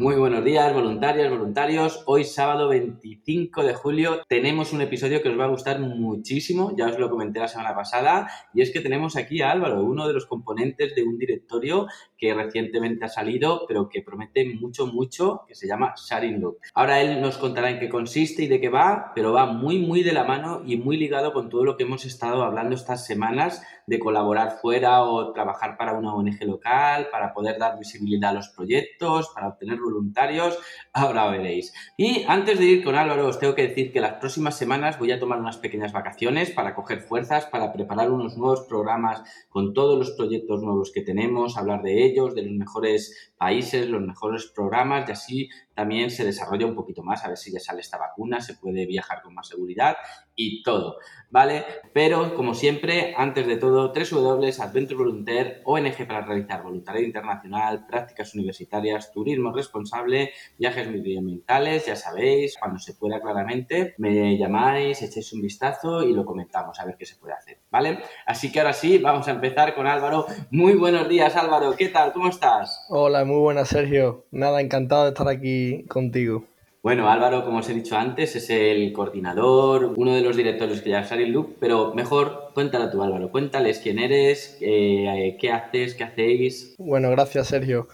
Muy buenos días, voluntarias, voluntarios. Hoy sábado 25 de julio tenemos un episodio que os va a gustar muchísimo, ya os lo comenté la semana pasada, y es que tenemos aquí a Álvaro, uno de los componentes de un directorio que recientemente ha salido, pero que promete mucho, mucho, que se llama Sharing Look. Ahora él nos contará en qué consiste y de qué va, pero va muy, muy de la mano y muy ligado con todo lo que hemos estado hablando estas semanas de colaborar fuera o trabajar para una ONG local, para poder dar visibilidad a los proyectos, para obtener voluntarios, ahora veréis. Y antes de ir con Álvaro, os tengo que decir que las próximas semanas voy a tomar unas pequeñas vacaciones para coger fuerzas, para preparar unos nuevos programas con todos los proyectos nuevos que tenemos, hablar de ellos, de los mejores países, los mejores programas y así también se desarrolla un poquito más, a ver si ya sale esta vacuna, se puede viajar con más seguridad y todo, ¿vale? Pero, como siempre, antes de todo, Adventure Volunteer, ONG para realizar voluntariado internacional, prácticas universitarias, turismo responsable, viajes medioambientales, ya sabéis, cuando se pueda claramente, me llamáis, echáis un vistazo y lo comentamos a ver qué se puede hacer, ¿vale? Así que ahora sí, vamos a empezar con Álvaro. Muy buenos días, Álvaro, ¿qué tal? ¿Cómo estás? Hola, muy buenas, Sergio. Nada, encantado de estar aquí contigo. Bueno, Álvaro, como os he dicho antes, es el coordinador, uno de los directores que ya es Loop, pero mejor cuéntalo tú, Álvaro. Cuéntales quién eres, eh, qué haces, qué hacéis. Bueno, gracias, Sergio.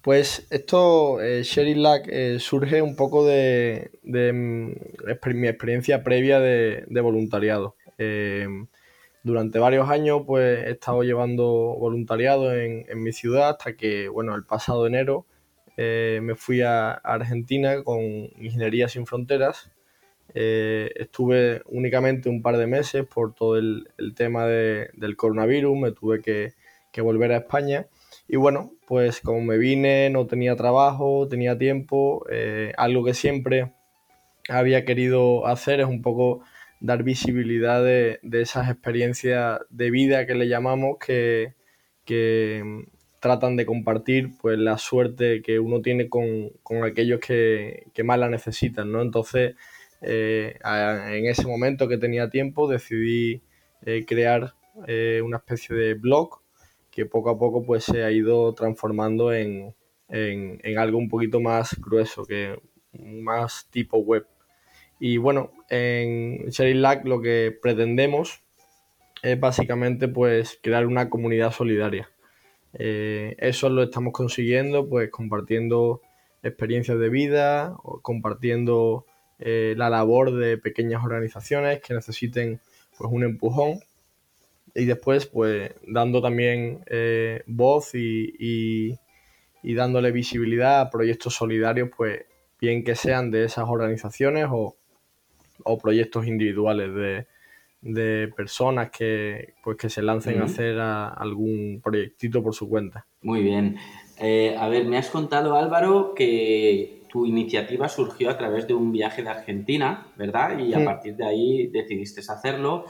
Pues esto, eh, Sharing eh, surge un poco de, mm, mi experiencia previa de, voluntariado. Eh, durante varios años, pues he estado llevando voluntariado en, en mi ciudad hasta que, bueno, el pasado enero eh, me fui a, Argentina con Ingeniería Sin Fronteras. Eh, estuve únicamente un par de meses por todo el, tema del coronavirus, me tuve que, volver a España. Y bueno, pues como me vine, no tenía trabajo, tenía tiempo, eh, algo que siempre había querido hacer es un poco dar visibilidad de, esas experiencias de vida que le llamamos que, tratan de compartir pues la suerte que uno tiene con, aquellos que, más la necesitan, ¿no? Entonces, eh, en ese momento que tenía tiempo, decidí eh, crear eh, una especie de blog que poco a poco pues se ha ido transformando en, algo un poquito más grueso, que más tipo web. Y bueno, en Sharing Lag lo que pretendemos es básicamente pues crear una comunidad solidaria eh, eso lo estamos consiguiendo pues compartiendo experiencias de vida, compartiendo eh, la labor de pequeñas organizaciones que necesiten pues un empujón. Y después pues dando también eh, voz y, dándole visibilidad a proyectos solidarios pues bien que sean de esas organizaciones o, o proyectos individuales de, de personas que, pues, que se lancen a hacer algún proyectito por su cuenta. Muy bien. Eh, a ver, me has contado, Álvaro, que tu iniciativa surgió a través de un viaje de Argentina, ¿verdad? Y a partir de ahí decidiste hacerlo.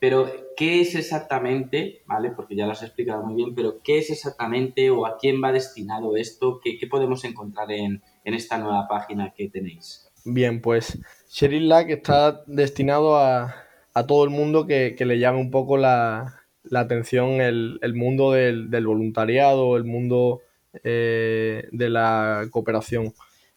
Pero, ¿qué es exactamente, ¿vale? Porque ya lo has explicado muy bien, pero ¿qué es exactamente o a quién va destinado esto? ¿Qué, podemos encontrar en, esta nueva página que tenéis? Bien, pues Sheryl Lack está destinado a, a todo el mundo que, le llame un poco la, atención el, mundo del, voluntariado, el mundo eh, de la cooperación.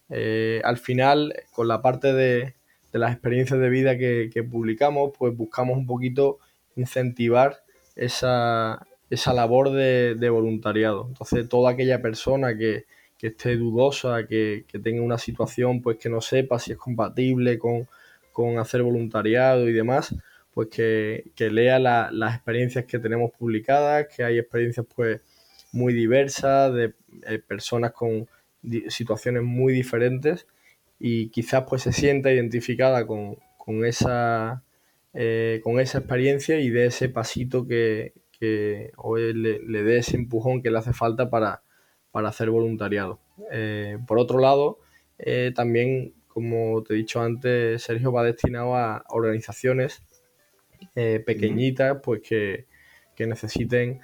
Eh, al final, con la parte de, las experiencias de vida que, publicamos, pues buscamos un poquito incentivar esa, labor de, voluntariado. Entonces, toda aquella persona que, esté dudosa, que, tenga una situación pues que no sepa si es compatible con, con hacer voluntariado y demás, pues que, lea las experiencias que tenemos publicadas, que hay experiencias pues muy diversas, de eh, personas con situaciones muy diferentes y quizás pues se sienta identificada con, esa, eh, con esa experiencia y de ese pasito que, o le, le, dé ese empujón que le hace falta para, hacer voluntariado. Eh, por otro lado, también, como te he dicho antes, Sergio va destinado a organizaciones pequeñitas, pues que, que necesiten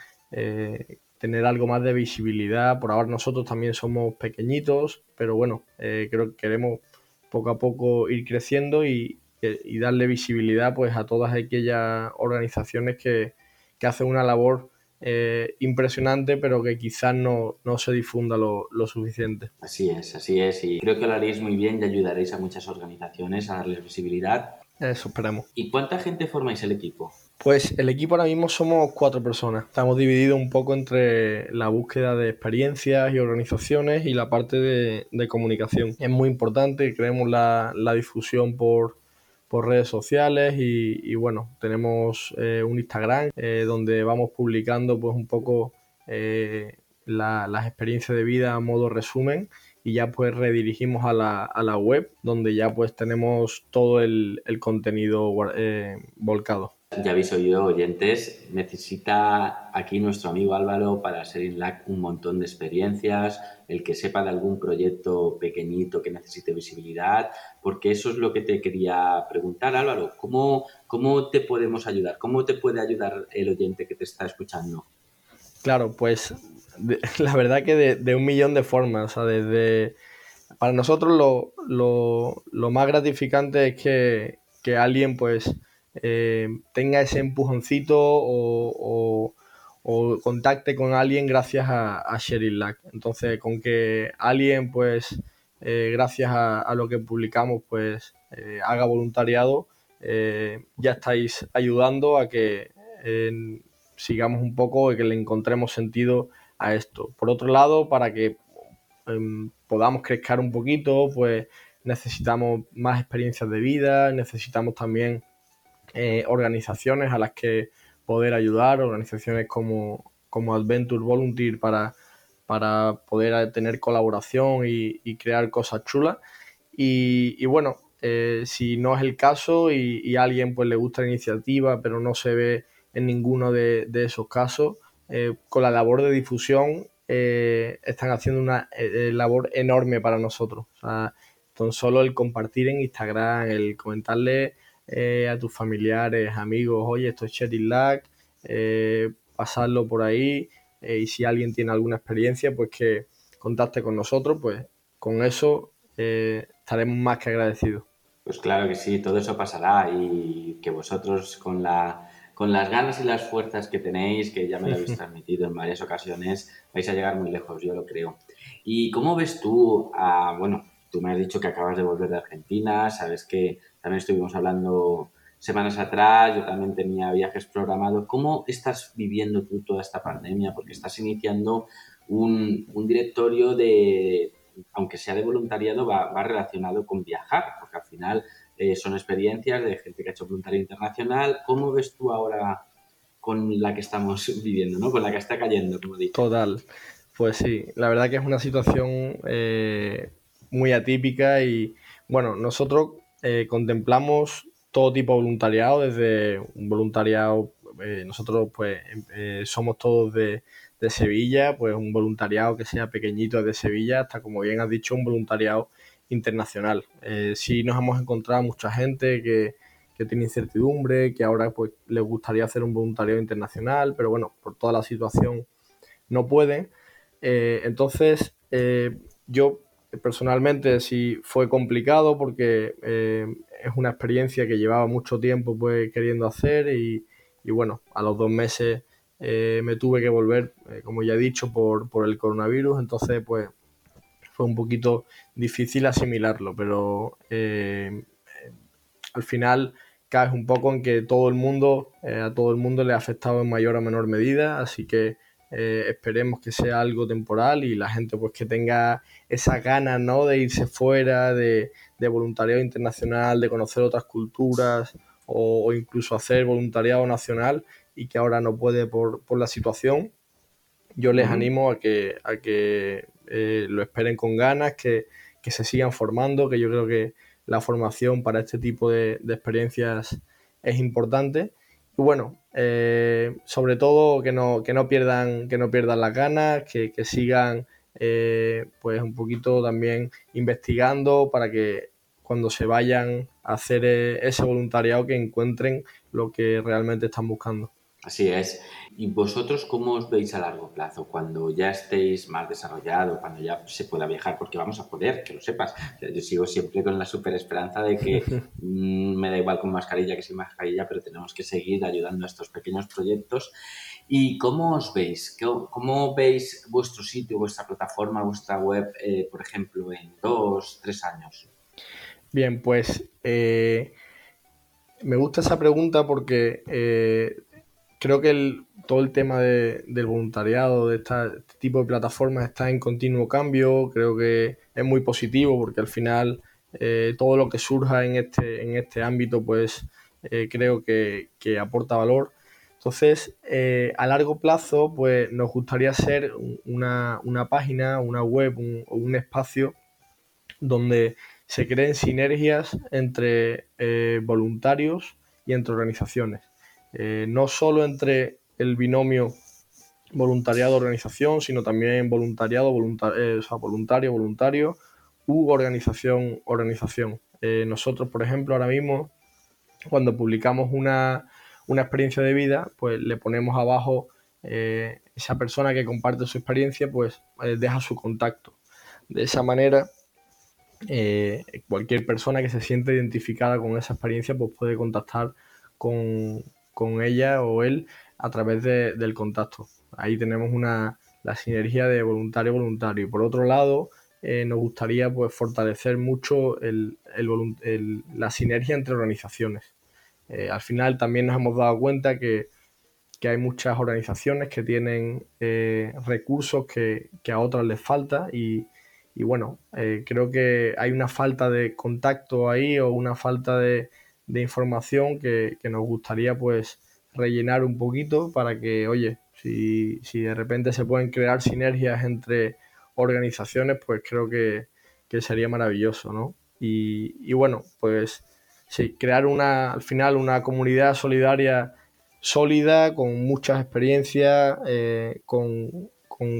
tener algo más de visibilidad. Por ahora nosotros también somos pequeñitos, pero bueno, eh, creo que queremos poco a poco ir creciendo y, darle visibilidad pues a todas aquellas organizaciones que, hacen una labor eh, impresionante, pero que quizás no, se difunda lo, lo, suficiente. Así es, así es. Y creo que lo haréis muy bien y ayudaréis a muchas organizaciones a darles visibilidad. Eso esperamos. ¿Y cuánta gente formáis el equipo? Pues el equipo ahora mismo somos cuatro personas. Estamos divididos un poco entre la búsqueda de experiencias y organizaciones y la parte de, comunicación. Es muy importante, creemos la, difusión por, redes sociales y, bueno, tenemos eh, un Instagram eh, donde vamos publicando pues un poco eh, las experiencias de vida a modo resumen y ya pues redirigimos a la, a la web donde ya pues tenemos todo el, el contenido volcado. Ya habéis oído, oyentes, necesita aquí nuestro amigo Álvaro para ser INLAC un montón de experiencias, el que sepa de algún proyecto pequeñito que necesite visibilidad, porque eso es lo que te quería preguntar, Álvaro. ¿Cómo, cómo te podemos ayudar? ¿Cómo te puede ayudar el oyente que te está escuchando? Claro, pues la verdad que de, un millón de formas. O sea, para nosotros lo, lo, lo más gratificante es que, que alguien pues eh, tenga ese empujoncito o, contacte con alguien gracias a, a Sharing Lack. Entonces, con que alguien, pues, eh, gracias a, lo que publicamos, pues, eh, haga voluntariado, ya estáis ayudando a que sigamos un poco y que le encontremos sentido a esto. Por otro lado, para que em, podamos crecer un poquito, pues necesitamos más experiencias de vida, necesitamos también eh, organizaciones a las que poder ayudar, organizaciones como, como Adventure Volunteer para, para poder tener colaboración y, crear cosas chulas. Y, bueno, eh, si no es el caso y, a alguien pues le gusta la iniciativa, pero no se ve en ninguno de, esos casos, eh, con la labor de difusión están haciendo una labor enorme para nosotros. O solo el compartir en Instagram, el comentarle eh, a tus familiares, amigos, oye, esto es Cherry Lack, eh, pasarlo por ahí eh, y si alguien tiene alguna experiencia, pues que contacte con nosotros, pues con eso estaremos más que agradecidos. Pues claro que sí, todo eso pasará y que vosotros con la con las ganas y las fuerzas que tenéis, que ya me lo habéis transmitido en varias ocasiones, vais a llegar muy lejos, yo lo creo. ¿Y cómo ves tú a, bueno, tú me has dicho que acabas de volver de Argentina, sabes que también estuvimos hablando semanas atrás, yo también tenía viajes programados. ¿Cómo estás viviendo tú toda esta pandemia? Porque estás iniciando un, directorio de, aunque sea de voluntariado, va, relacionado con viajar, porque al final eh, son experiencias de gente que ha hecho voluntariado internacional. ¿Cómo ves tú ahora con la que estamos viviendo, ¿no? con la que está cayendo, como dicho? Total. Pues sí, la verdad que es una situación eh, muy atípica y bueno, nosotros eh, contemplamos todo tipo de voluntariado, desde un voluntariado, eh, nosotros pues em, eh, somos todos de, Sevilla, pues un voluntariado que sea pequeñito de Sevilla, hasta como bien has dicho, un voluntariado internacional. sí nos hemos encontrado mucha gente que, tiene incertidumbre, que ahora pues les gustaría hacer un voluntariado internacional, pero bueno, por toda la situación no pueden. entonces, yo personalmente sí fue complicado porque eh, es una experiencia que llevaba mucho tiempo pues queriendo hacer y, bueno, a los dos meses eh, me tuve que volver, eh, como ya he dicho, por, por, el coronavirus, entonces pues fue un poquito difícil asimilarlo, pero al final caes un poco en que todo el mundo, a todo el mundo le ha afectado en mayor o menor medida, así que eh, esperemos que sea algo temporal y la gente pues que tenga esa ganas ¿no? de irse fuera, de, voluntariado internacional, de conocer otras culturas o, incluso hacer voluntariado nacional y que ahora no puede por, la situación, yo les animo a que, a que eh, lo esperen con ganas, que, se sigan formando, que yo creo que la formación para este tipo de, de experiencias es importante. Y bueno, eh, sobre todo que no, que no pierdan, que no pierdan las ganas, que, sigan pues un poquito también investigando para que cuando se vayan a hacer ese voluntariado que encuentren lo que realmente están buscando. Así es. ¿Y vosotros cómo os veis a largo plazo? Cuando ya estéis más desarrollados, cuando ya se pueda viajar, porque vamos a poder, que lo sepas. Yo sigo siempre con la super esperanza de que mm, me da igual con mascarilla que sin mascarilla, pero tenemos que seguir ayudando a estos pequeños proyectos. ¿Y cómo os veis? ¿Cómo veis vuestro sitio, vuestra plataforma, vuestra web, eh, por ejemplo, en dos, tres años? Bien, pues eh, me gusta esa pregunta porque eh, creo que todo el tema del voluntariado, de este tipo de plataformas está en continuo cambio, creo que es muy positivo porque al final eh, todo lo que surja en este, en este ámbito pues eh, creo que, aporta valor. Entonces, eh, a largo plazo, pues nos gustaría ser una, página, una web o un espacio donde se creen sinergias entre voluntarios y entre organizaciones. Eh, no solo entre el binomio voluntariado-organización, sino también voluntariado, eh, voluntario, voluntario u organización-organización. Eh, nosotros, por ejemplo, ahora mismo, cuando publicamos una, experiencia de vida, pues le ponemos abajo esa persona que comparte su experiencia, pues deja su contacto. De esa manera, cualquier persona que se siente identificada con esa experiencia, pues puede contactar con, con ella o él a través del contacto. Ahí tenemos una, la sinergia de voluntario-voluntario. Y por otro lado, eh, nos gustaría pues, fortalecer mucho la sinergia entre organizaciones. Eh, al final también nos hemos dado cuenta que, hay muchas organizaciones que tienen eh, recursos que, a otras les falta y, bueno, creo que hay una falta de contacto ahí o una falta de, de información que, nos gustaría pues rellenar un poquito para que, oye, si, de repente se pueden crear sinergias entre organizaciones, pues creo que, sería maravilloso, ¿no? Y, bueno, pues sí, crear una, al final una comunidad solidaria sólida, con muchas experiencias, eh, con,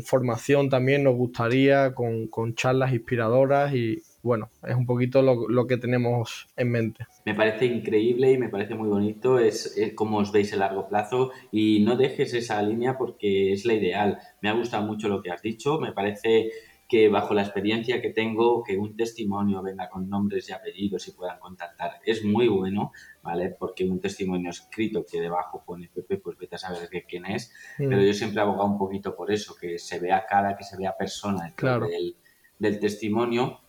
formación también nos gustaría, con, con charlas inspiradoras y, bueno, es un poquito lo, que tenemos en mente. Me parece increíble y me parece muy bonito, es, como os veis a largo plazo y no dejes esa línea porque es la ideal. Me ha gustado mucho lo que has dicho, me parece que bajo la experiencia que tengo, que un testimonio venga con nombres y apellidos y puedan contactar es muy bueno, ¿vale? Porque un testimonio escrito que debajo pone Pepe, pues vete a saber de quién es, mm. pero yo siempre he abogado un poquito por eso, que se vea cara, que se vea persona del, del testimonio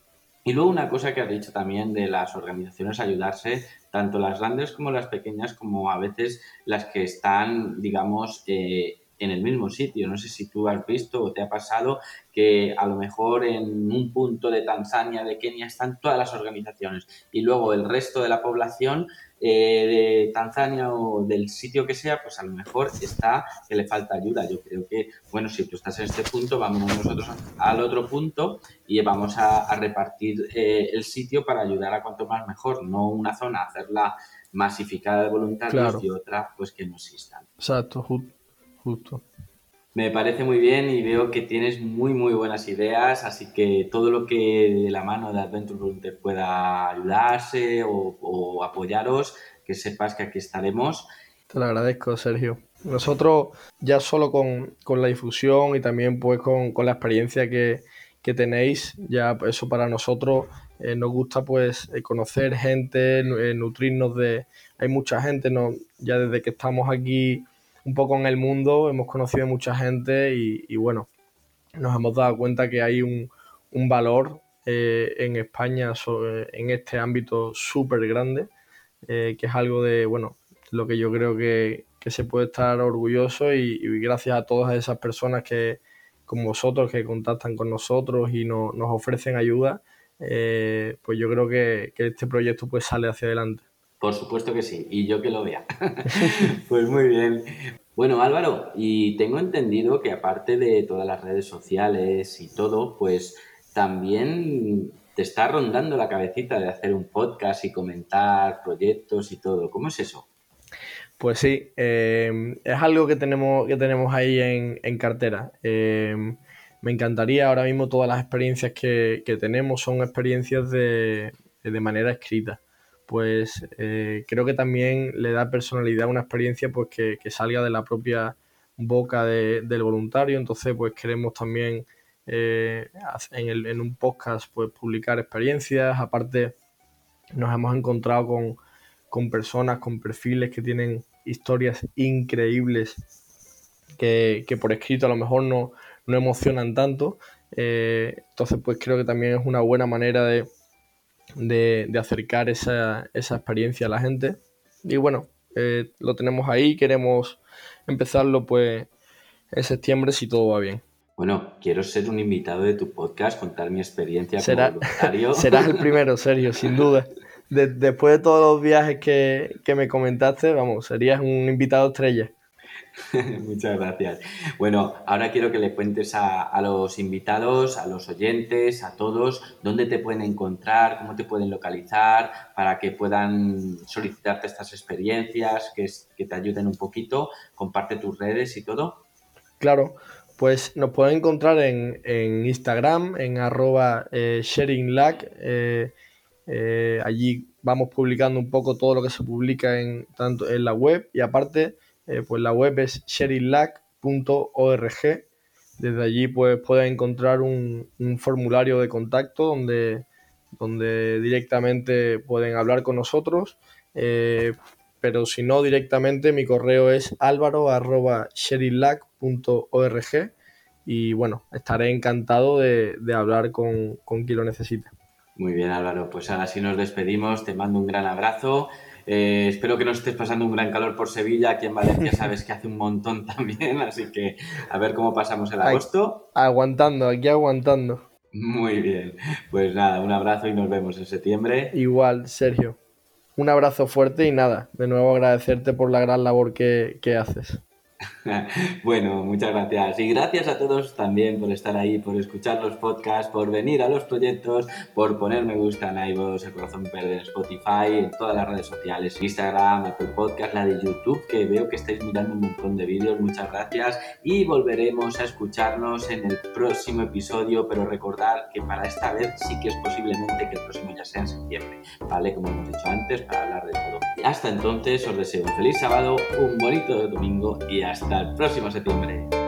y luego una cosa que has dicho también de las organizaciones ayudarse, tanto las grandes como las pequeñas, como a veces las que están, digamos, eh, en el mismo sitio. No sé si tú has visto o te ha pasado que a lo mejor en un punto de Tanzania, de Kenia, están todas las organizaciones y luego el resto de la población eh, de Tanzania o del sitio que sea, pues a lo mejor está que le falta ayuda. Yo creo que, bueno, si tú estás en este punto, vamos nosotros al otro punto y vamos a, repartir eh, el sitio para ayudar a cuanto más mejor, no una zona, hacerla masificada de voluntarios y otra pues que no existan. Exacto, justo. Me parece muy bien y veo que tienes muy, muy buenas ideas, así que todo lo que de la mano de Adventure Volunteer pueda ayudarse o, apoyaros, que sepas que aquí estaremos. Te lo agradezco, Sergio. Nosotros ya solo con, la difusión y también pues con, la experiencia que, tenéis, ya eso para nosotros eh, nos gusta pues eh, conocer gente, eh, nutrirnos de... Hay mucha gente, no, ya desde que estamos aquí un poco en el mundo, hemos conocido mucha gente y, bueno, nos hemos dado cuenta que hay un, valor eh, en España en este ámbito súper grande, eh, que es algo de, bueno, lo que yo creo que, se puede estar orgulloso y, gracias a todas esas personas que, como vosotros, que contactan con nosotros y nos ofrecen ayuda, eh, pues yo creo que, que este proyecto pues sale hacia adelante. Por supuesto que sí, y yo que lo vea. pues muy bien. Bueno, Álvaro, y tengo entendido que aparte de todas las redes sociales y todo, pues también te está rondando la cabecita de hacer un podcast y comentar proyectos y todo. ¿Cómo es eso? Pues sí, eh, es algo que tenemos, que tenemos ahí en, cartera. Eh, me encantaría. Ahora mismo todas las experiencias que, tenemos son experiencias de, manera escrita. Pues eh, creo que también le da personalidad a una experiencia pues que, salga de la propia boca del voluntario. Entonces, pues queremos también eh, en, en, un podcast pues publicar experiencias. Aparte, nos hemos encontrado con, con personas, con perfiles que tienen historias increíbles que, por escrito a lo mejor no, no emocionan tanto. Eh, entonces, pues creo que también es una buena manera de, de, acercar esa, esa, experiencia a la gente. Y bueno, eh, lo tenemos ahí, queremos empezarlo pues en septiembre si todo va bien. Bueno, quiero ser un invitado de tu podcast, contar mi experiencia como voluntario. Serás el primero, serio, sin duda. después de todos los viajes que, que me comentaste, vamos, serías un invitado estrella. Muchas gracias. Bueno, ahora quiero que le cuentes a, los invitados, a los oyentes, a todos, dónde te pueden encontrar, cómo te pueden localizar, para que puedan solicitarte estas experiencias, que, te ayuden un poquito. Comparte tus redes y todo. Claro, pues nos pueden encontrar en, Instagram, en arroba eh. Eh, eh, allí vamos publicando un poco todo lo que se publica en, tanto en la web y aparte eh, pues la web es sharinglac.org. Desde allí pues pueden encontrar un, formulario de contacto donde, donde directamente pueden hablar con nosotros. Eh, pero si no directamente mi correo es álvaro.sharinglac.org y bueno, estaré encantado de, hablar con, con quien lo necesite. Muy bien Álvaro, pues ahora sí nos despedimos, te mando un gran abrazo eh, espero que no estés pasando un gran calor por Sevilla. Aquí en Valencia sabes que hace un montón también, así que a ver cómo pasamos el agosto. Aguantando, aquí aguantando. Muy bien. Pues nada, un abrazo y nos vemos en septiembre. Igual, Sergio. Un abrazo fuerte y nada, de nuevo agradecerte por la gran labor que, que haces. bueno, muchas gracias. Y gracias a todos también por estar ahí, por escuchar los podcasts, por venir a los proyectos, por poner me gusta en iVoox, el corazón verde en Spotify, en todas las redes sociales, Instagram, Apple Podcast, la de YouTube, que veo que estáis mirando un montón de vídeos. Muchas gracias. Y volveremos a escucharnos en el próximo episodio, pero recordar que para esta vez sí que es posiblemente que el próximo ya sea en septiembre, ¿vale? Como hemos dicho antes, para hablar de todo. hasta entonces os deseo un feliz sábado, un bonito domingo y hasta el próximo septiembre.